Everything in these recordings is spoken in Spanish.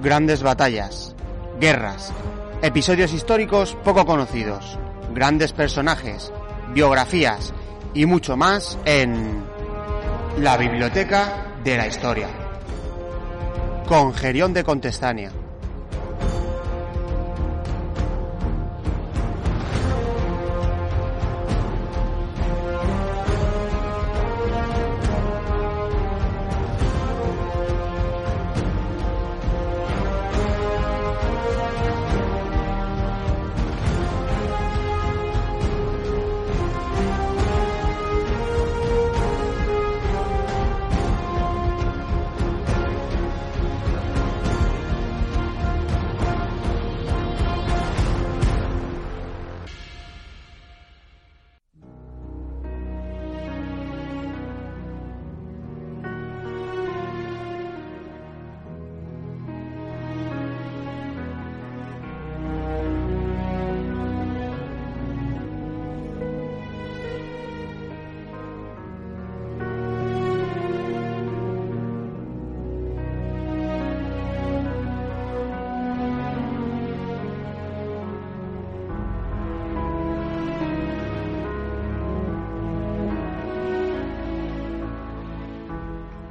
Grandes batallas, guerras, episodios históricos poco conocidos, grandes personajes, biografías y mucho más en la Biblioteca de la Historia. Con Gerión de Contestania.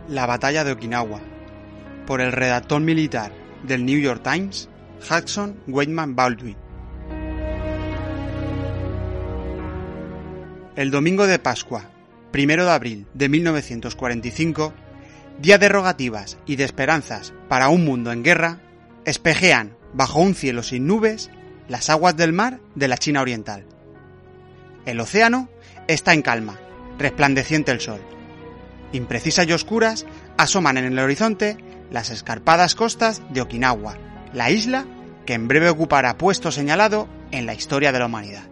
La batalla de Okinawa, por el redactor militar del New York Times, Hudson Weidman Baldwin. El domingo de Pascua, primero de abril de 1945, día de rogativas y de esperanzas para un mundo en guerra, espejean bajo un cielo sin nubes las aguas del mar de la China Oriental. El océano está en calma, resplandeciente el sol imprecisas y oscuras, asoman en el horizonte las escarpadas costas de Okinawa, la isla que en breve ocupará puesto señalado en la historia de la humanidad.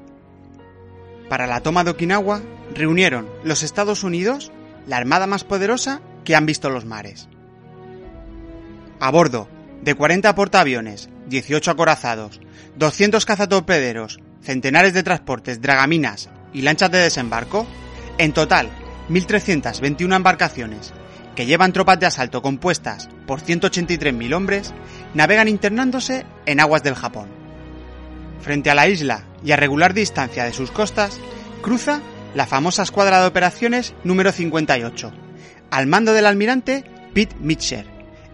Para la toma de Okinawa reunieron los Estados Unidos la armada más poderosa que han visto los mares. A bordo de 40 portaaviones, 18 acorazados, 200 cazatorpederos, centenares de transportes, dragaminas y lanchas de desembarco, en total 1.321 embarcaciones, que llevan tropas de asalto compuestas por 183.000 hombres, navegan internándose en aguas del Japón. Frente a la isla y a regular distancia de sus costas, cruza la famosa escuadra de operaciones número 58, al mando del almirante Pete Mitchell,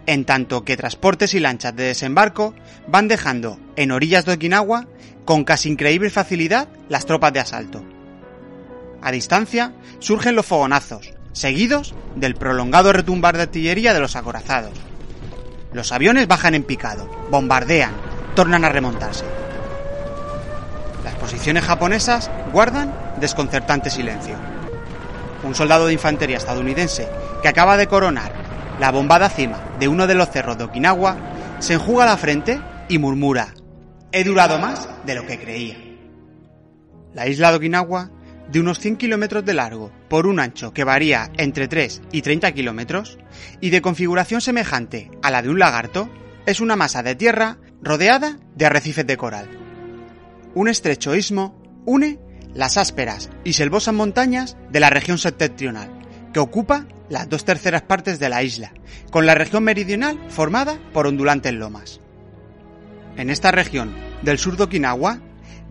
en tanto que transportes y lanchas de desembarco van dejando en orillas de Okinawa con casi increíble facilidad las tropas de asalto. A distancia surgen los fogonazos, seguidos del prolongado retumbar de artillería de los acorazados. Los aviones bajan en picado, bombardean, tornan a remontarse. Las posiciones japonesas guardan desconcertante silencio. Un soldado de infantería estadounidense que acaba de coronar la bombada cima de uno de los cerros de Okinawa se enjuga la frente y murmura, he durado más de lo que creía. La isla de Okinawa de unos 100 kilómetros de largo por un ancho que varía entre 3 y 30 kilómetros y de configuración semejante a la de un lagarto, es una masa de tierra rodeada de arrecifes de coral. Un estrecho istmo une las ásperas y selvosas montañas de la región septentrional, que ocupa las dos terceras partes de la isla, con la región meridional formada por ondulantes lomas. En esta región del sur de Okinawa,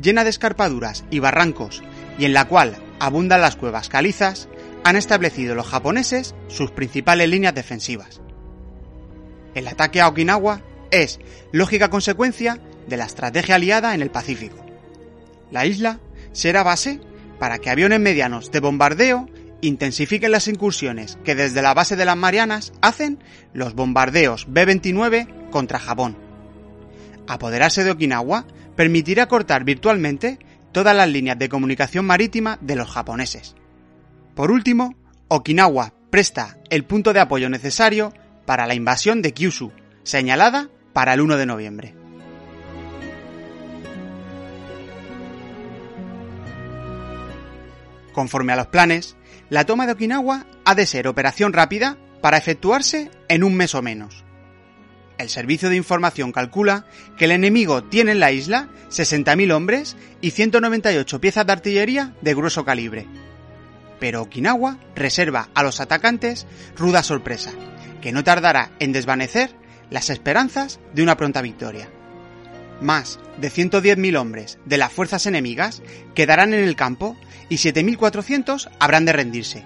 llena de escarpaduras y barrancos y en la cual abundan las cuevas calizas, han establecido los japoneses sus principales líneas defensivas. El ataque a Okinawa es lógica consecuencia de la estrategia aliada en el Pacífico. La isla será base para que aviones medianos de bombardeo intensifiquen las incursiones que desde la base de las Marianas hacen los bombardeos B-29 contra Japón. Apoderarse de Okinawa permitirá cortar virtualmente todas las líneas de comunicación marítima de los japoneses. Por último, Okinawa presta el punto de apoyo necesario para la invasión de Kyushu, señalada para el 1 de noviembre. Conforme a los planes, la toma de Okinawa ha de ser operación rápida para efectuarse en un mes o menos. El servicio de información calcula que el enemigo tiene en la isla 60.000 hombres y 198 piezas de artillería de grueso calibre. Pero Okinawa reserva a los atacantes ruda sorpresa, que no tardará en desvanecer las esperanzas de una pronta victoria. Más de 110.000 hombres de las fuerzas enemigas quedarán en el campo y 7.400 habrán de rendirse.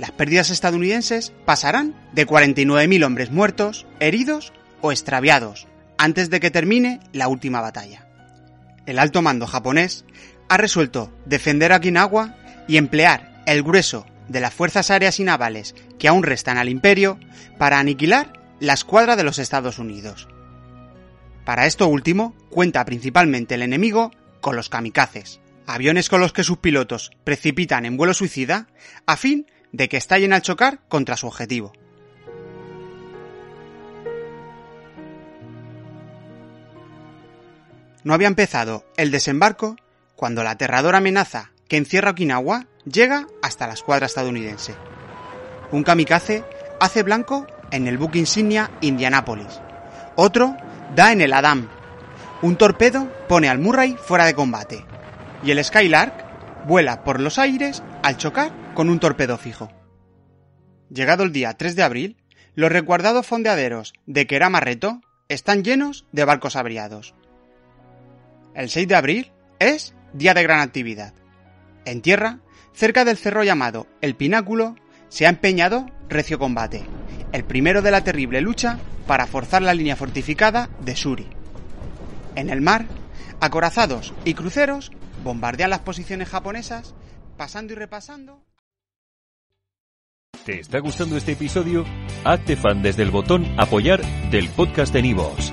Las pérdidas estadounidenses pasarán de 49.000 hombres muertos, heridos o extraviados antes de que termine la última batalla. El alto mando japonés ha resuelto defender Okinawa y emplear el grueso de las fuerzas aéreas y navales que aún restan al imperio para aniquilar la escuadra de los Estados Unidos. Para esto último, cuenta principalmente el enemigo con los kamikazes, aviones con los que sus pilotos precipitan en vuelo suicida a fin de que estallen al chocar contra su objetivo. No había empezado el desembarco cuando la aterradora amenaza que encierra Okinawa llega hasta la escuadra estadounidense. Un kamikaze hace blanco en el buque insignia Indianapolis. Otro da en el Adam. Un torpedo pone al Murray fuera de combate. Y el Skylark vuela por los aires al chocar con un torpedo fijo. Llegado el día 3 de abril, los recuerdados fondeaderos de Keramarreto están llenos de barcos abriados. El 6 de abril es día de gran actividad. En tierra, cerca del cerro llamado El Pináculo, se ha empeñado recio combate, el primero de la terrible lucha para forzar la línea fortificada de Suri. En el mar, acorazados y cruceros bombardean las posiciones japonesas, pasando y repasando. ¿Te está gustando este episodio? Hazte fan desde el botón Apoyar del podcast de Nivos.